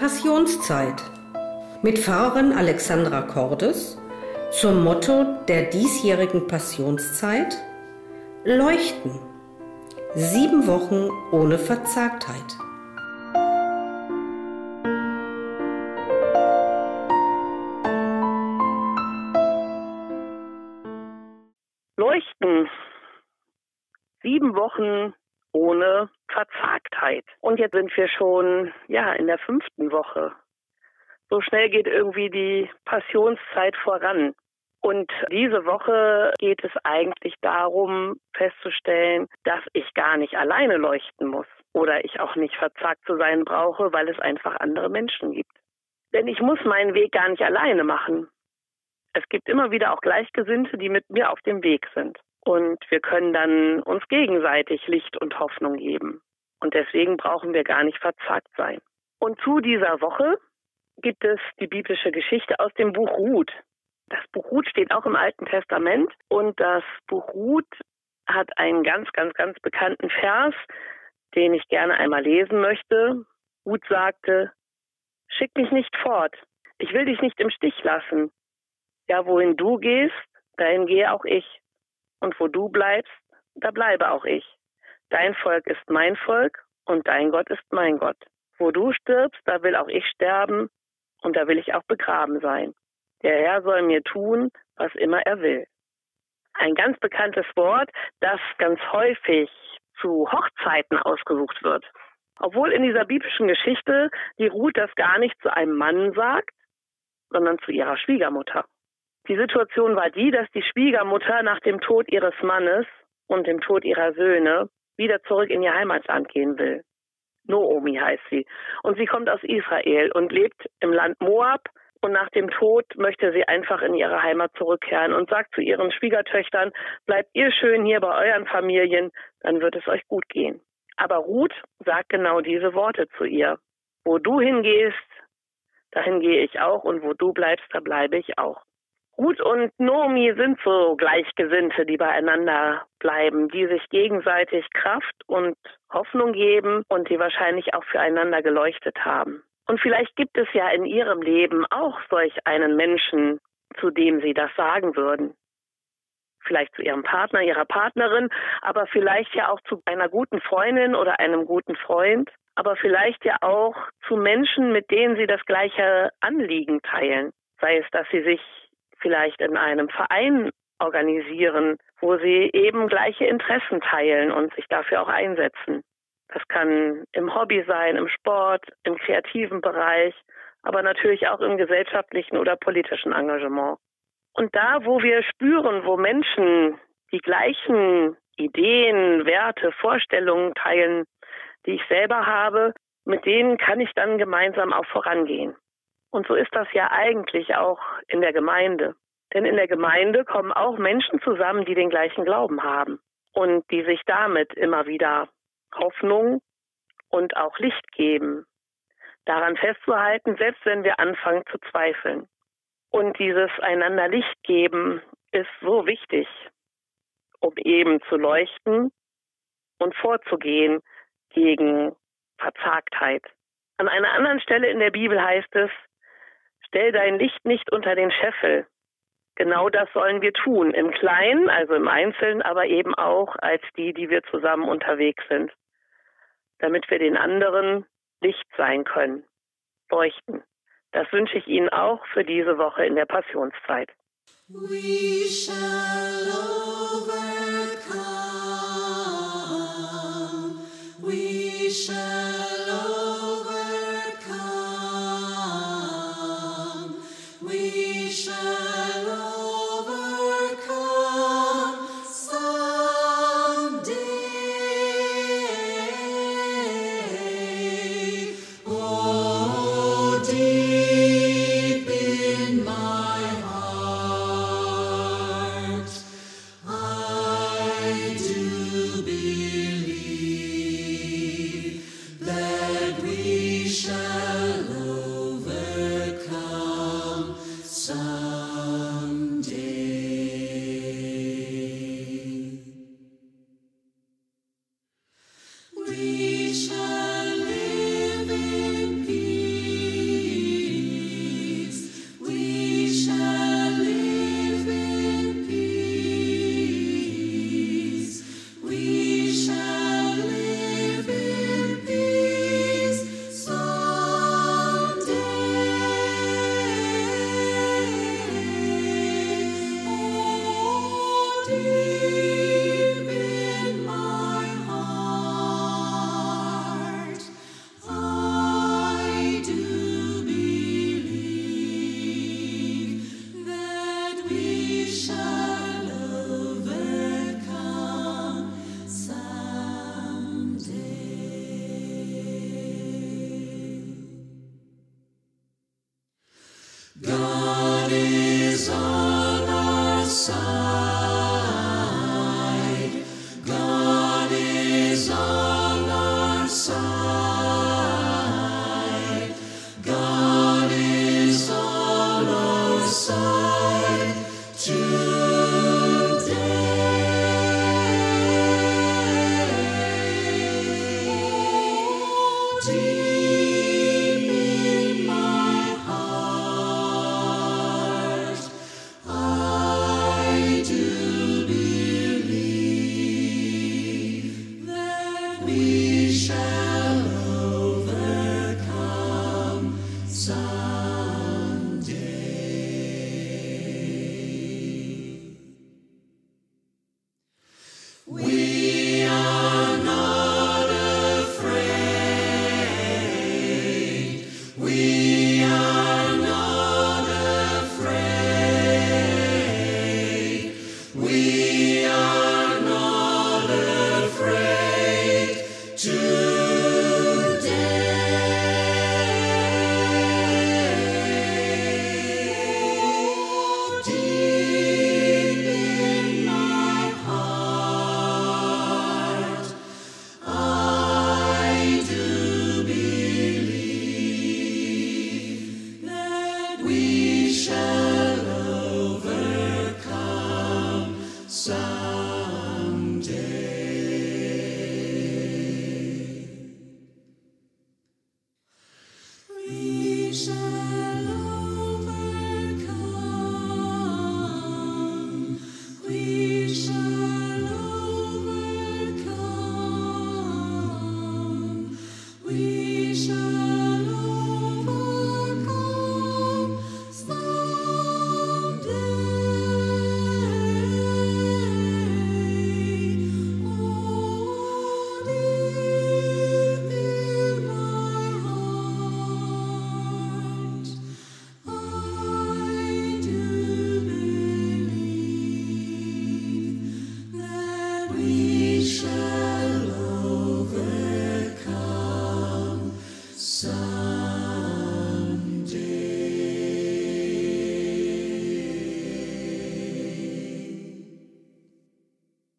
Passionszeit mit Pfarrerin Alexandra Cordes zum Motto der diesjährigen Passionszeit Leuchten. Sieben Wochen ohne Verzagtheit. Leuchten. Sieben Wochen ohne Verzagtheit. Und jetzt sind wir schon, ja, in der fünften Woche. So schnell geht irgendwie die Passionszeit voran. Und diese Woche geht es eigentlich darum, festzustellen, dass ich gar nicht alleine leuchten muss oder ich auch nicht verzagt zu sein brauche, weil es einfach andere Menschen gibt. Denn ich muss meinen Weg gar nicht alleine machen. Es gibt immer wieder auch Gleichgesinnte, die mit mir auf dem Weg sind. Und wir können dann uns gegenseitig Licht und Hoffnung geben. Und deswegen brauchen wir gar nicht verzagt sein. Und zu dieser Woche gibt es die biblische Geschichte aus dem Buch Ruth. Das Buch Ruth steht auch im Alten Testament und das Buch Ruth hat einen ganz, ganz, ganz bekannten Vers, den ich gerne einmal lesen möchte. Ruth sagte, schick mich nicht fort. Ich will dich nicht im Stich lassen. Ja, wohin du gehst, dahin gehe auch ich. Und wo du bleibst, da bleibe auch ich. Dein Volk ist mein Volk und dein Gott ist mein Gott. Wo du stirbst, da will auch ich sterben und da will ich auch begraben sein. Der Herr soll mir tun, was immer er will. Ein ganz bekanntes Wort, das ganz häufig zu Hochzeiten ausgesucht wird. Obwohl in dieser biblischen Geschichte die Ruth das gar nicht zu einem Mann sagt, sondern zu ihrer Schwiegermutter. Die Situation war die, dass die Schwiegermutter nach dem Tod ihres Mannes und dem Tod ihrer Söhne wieder zurück in ihr Heimatland gehen will. Noomi heißt sie. Und sie kommt aus Israel und lebt im Land Moab. Und nach dem Tod möchte sie einfach in ihre Heimat zurückkehren und sagt zu ihren Schwiegertöchtern, bleibt ihr schön hier bei euren Familien, dann wird es euch gut gehen. Aber Ruth sagt genau diese Worte zu ihr. Wo du hingehst, dahin gehe ich auch und wo du bleibst, da bleibe ich auch. Ruth und Nomi sind so Gleichgesinnte, die beieinander bleiben, die sich gegenseitig Kraft und Hoffnung geben und die wahrscheinlich auch füreinander geleuchtet haben. Und vielleicht gibt es ja in ihrem Leben auch solch einen Menschen, zu dem sie das sagen würden. Vielleicht zu ihrem Partner, ihrer Partnerin, aber vielleicht ja auch zu einer guten Freundin oder einem guten Freund, aber vielleicht ja auch zu Menschen, mit denen sie das gleiche Anliegen teilen. Sei es, dass sie sich vielleicht in einem Verein organisieren, wo sie eben gleiche Interessen teilen und sich dafür auch einsetzen. Das kann im Hobby sein, im Sport, im kreativen Bereich, aber natürlich auch im gesellschaftlichen oder politischen Engagement. Und da, wo wir spüren, wo Menschen die gleichen Ideen, Werte, Vorstellungen teilen, die ich selber habe, mit denen kann ich dann gemeinsam auch vorangehen. Und so ist das ja eigentlich auch in der Gemeinde. Denn in der Gemeinde kommen auch Menschen zusammen, die den gleichen Glauben haben und die sich damit immer wieder Hoffnung und auch Licht geben. Daran festzuhalten, selbst wenn wir anfangen zu zweifeln. Und dieses einander Licht geben ist so wichtig, um eben zu leuchten und vorzugehen gegen Verzagtheit. An einer anderen Stelle in der Bibel heißt es, Stell dein Licht nicht unter den Scheffel. Genau das sollen wir tun, im Kleinen, also im Einzelnen, aber eben auch als die, die wir zusammen unterwegs sind, damit wir den anderen Licht sein können, leuchten. Das wünsche ich Ihnen auch für diese Woche in der Passionszeit. We shall overcome. We shall sun.